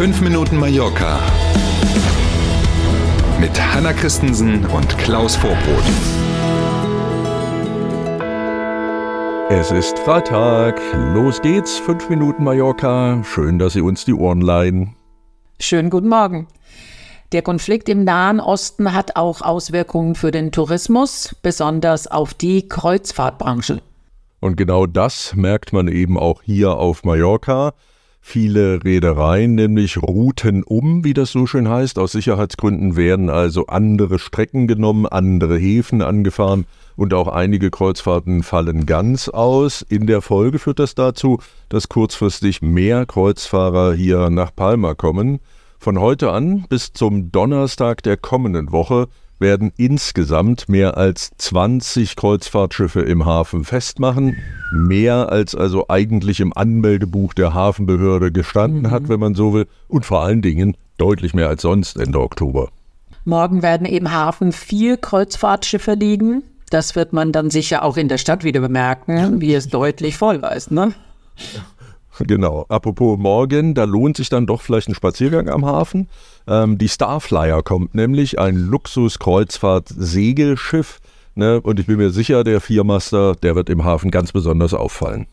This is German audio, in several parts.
5 Minuten Mallorca mit Hanna Christensen und Klaus Vorbrot. Es ist Freitag, los geht's, 5 Minuten Mallorca. Schön, dass Sie uns die Ohren leihen. Schönen guten Morgen. Der Konflikt im Nahen Osten hat auch Auswirkungen für den Tourismus, besonders auf die Kreuzfahrtbranche. Und genau das merkt man eben auch hier auf Mallorca. Viele Reedereien, nämlich Routen um, wie das so schön heißt. Aus Sicherheitsgründen werden also andere Strecken genommen, andere Häfen angefahren und auch einige Kreuzfahrten fallen ganz aus. In der Folge führt das dazu, dass kurzfristig mehr Kreuzfahrer hier nach Palma kommen. Von heute an bis zum Donnerstag der kommenden Woche werden insgesamt mehr als 20 Kreuzfahrtschiffe im Hafen festmachen. Mehr als also eigentlich im Anmeldebuch der Hafenbehörde gestanden mhm. hat, wenn man so will. Und vor allen Dingen deutlich mehr als sonst Ende Oktober. Morgen werden im Hafen vier Kreuzfahrtschiffe liegen. Das wird man dann sicher auch in der Stadt wieder bemerken, wie es deutlich voll ist, ne? Genau. Apropos morgen, da lohnt sich dann doch vielleicht ein Spaziergang am Hafen. Ähm, die Starflyer kommt nämlich, ein Luxus-Kreuzfahrt-Segelschiff. Ne? Und ich bin mir sicher, der Viermaster, der wird im Hafen ganz besonders auffallen.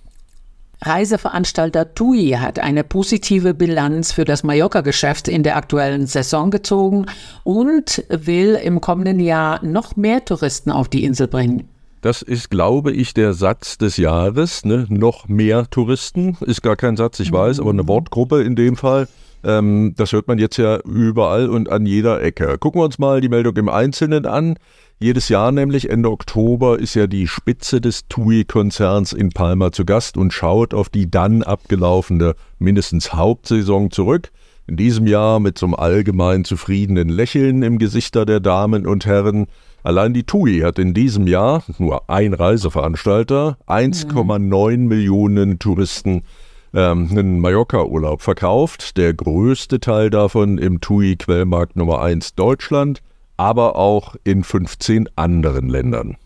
Reiseveranstalter TUI hat eine positive Bilanz für das Mallorca-Geschäft in der aktuellen Saison gezogen und will im kommenden Jahr noch mehr Touristen auf die Insel bringen. Das ist, glaube ich, der Satz des Jahres. Ne? Noch mehr Touristen ist gar kein Satz, ich weiß, aber eine mhm. Wortgruppe in dem Fall. Ähm, das hört man jetzt ja überall und an jeder Ecke. Gucken wir uns mal die Meldung im Einzelnen an. Jedes Jahr nämlich Ende Oktober ist ja die Spitze des TUI-Konzerns in Palma zu Gast und schaut auf die dann abgelaufene mindestens Hauptsaison zurück. In diesem Jahr mit so einem allgemein zufriedenen Lächeln im Gesichter der Damen und Herren. Allein die TUI hat in diesem Jahr, nur ein Reiseveranstalter, 1,9 mhm. Millionen Touristen ähm, einen Mallorca-Urlaub verkauft. Der größte Teil davon im TUI-Quellmarkt Nummer 1 Deutschland, aber auch in 15 anderen Ländern.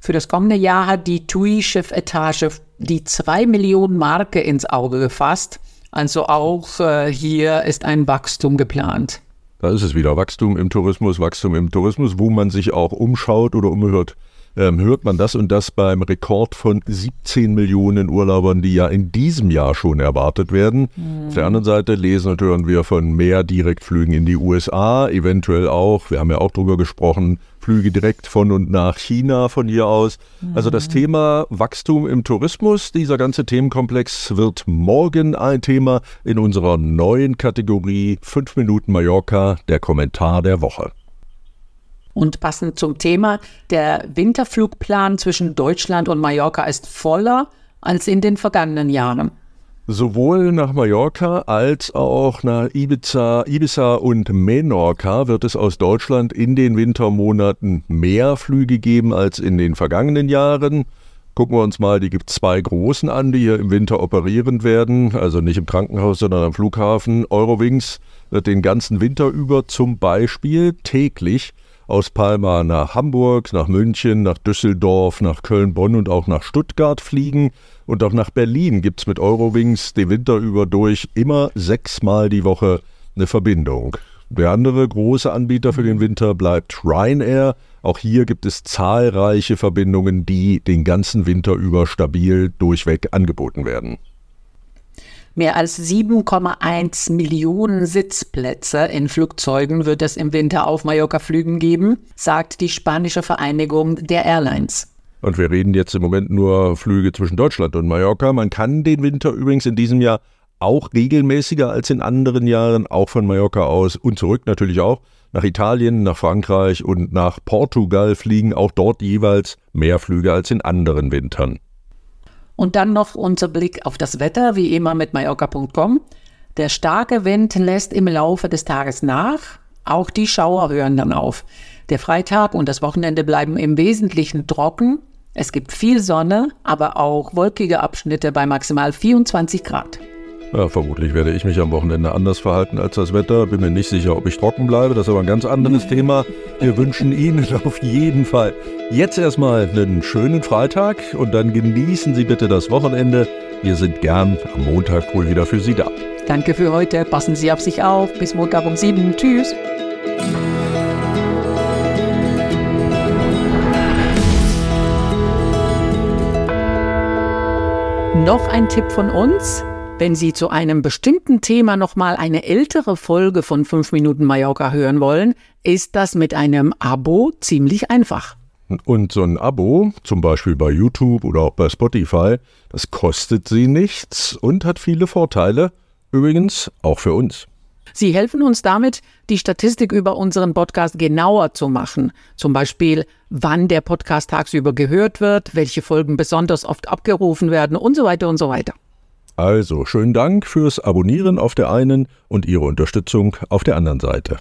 Für das kommende Jahr hat die TUI-Chefetage die 2 Millionen Marke ins Auge gefasst. Also auch äh, hier ist ein Wachstum geplant. Da ist es wieder. Wachstum im Tourismus, Wachstum im Tourismus, wo man sich auch umschaut oder umhört ähm, hört man das und das beim Rekord von 17 Millionen Urlaubern, die ja in diesem Jahr schon erwartet werden. Mhm. Auf der anderen Seite lesen und hören wir von mehr Direktflügen in die USA, eventuell auch, wir haben ja auch drüber gesprochen, Flüge direkt von und nach China von hier aus. Mhm. Also das Thema Wachstum im Tourismus, dieser ganze Themenkomplex wird morgen ein Thema in unserer neuen Kategorie 5 Minuten Mallorca, der Kommentar der Woche. Und passend zum Thema, der Winterflugplan zwischen Deutschland und Mallorca ist voller als in den vergangenen Jahren. Sowohl nach Mallorca als auch nach Ibiza, Ibiza und Menorca wird es aus Deutschland in den Wintermonaten mehr Flüge geben als in den vergangenen Jahren. Gucken wir uns mal die zwei großen an, die hier im Winter operieren werden, also nicht im Krankenhaus, sondern am Flughafen. Eurowings wird den ganzen Winter über zum Beispiel täglich aus Palma nach Hamburg, nach München, nach Düsseldorf, nach Köln, Bonn und auch nach Stuttgart fliegen. Und auch nach Berlin gibt es mit Eurowings den Winter über durch immer sechsmal die Woche eine Verbindung. Der andere große Anbieter für den Winter bleibt Ryanair. Auch hier gibt es zahlreiche Verbindungen, die den ganzen Winter über stabil durchweg angeboten werden. Mehr als 7,1 Millionen Sitzplätze in Flugzeugen wird es im Winter auf Mallorca-Flügen geben, sagt die spanische Vereinigung der Airlines. Und wir reden jetzt im Moment nur Flüge zwischen Deutschland und Mallorca. Man kann den Winter übrigens in diesem Jahr auch regelmäßiger als in anderen Jahren, auch von Mallorca aus und zurück natürlich auch nach Italien, nach Frankreich und nach Portugal fliegen auch dort jeweils mehr Flüge als in anderen Wintern. Und dann noch unser Blick auf das Wetter, wie immer mit Mallorca.com. Der starke Wind lässt im Laufe des Tages nach. Auch die Schauer hören dann auf. Der Freitag und das Wochenende bleiben im Wesentlichen trocken. Es gibt viel Sonne, aber auch wolkige Abschnitte bei maximal 24 Grad. Ja, vermutlich werde ich mich am Wochenende anders verhalten als das Wetter. Bin mir nicht sicher, ob ich trocken bleibe. Das ist aber ein ganz anderes Thema. Wir wünschen Ihnen auf jeden Fall jetzt erstmal einen schönen Freitag und dann genießen Sie bitte das Wochenende. Wir sind gern am Montag wohl wieder für Sie da. Danke für heute. Passen Sie auf sich auf. Bis Montag um sieben. Tschüss. Noch ein Tipp von uns. Wenn Sie zu einem bestimmten Thema nochmal eine ältere Folge von 5 Minuten Mallorca hören wollen, ist das mit einem Abo ziemlich einfach. Und so ein Abo, zum Beispiel bei YouTube oder auch bei Spotify, das kostet Sie nichts und hat viele Vorteile. Übrigens auch für uns. Sie helfen uns damit, die Statistik über unseren Podcast genauer zu machen. Zum Beispiel, wann der Podcast tagsüber gehört wird, welche Folgen besonders oft abgerufen werden und so weiter und so weiter. Also schönen Dank fürs Abonnieren auf der einen und Ihre Unterstützung auf der anderen Seite.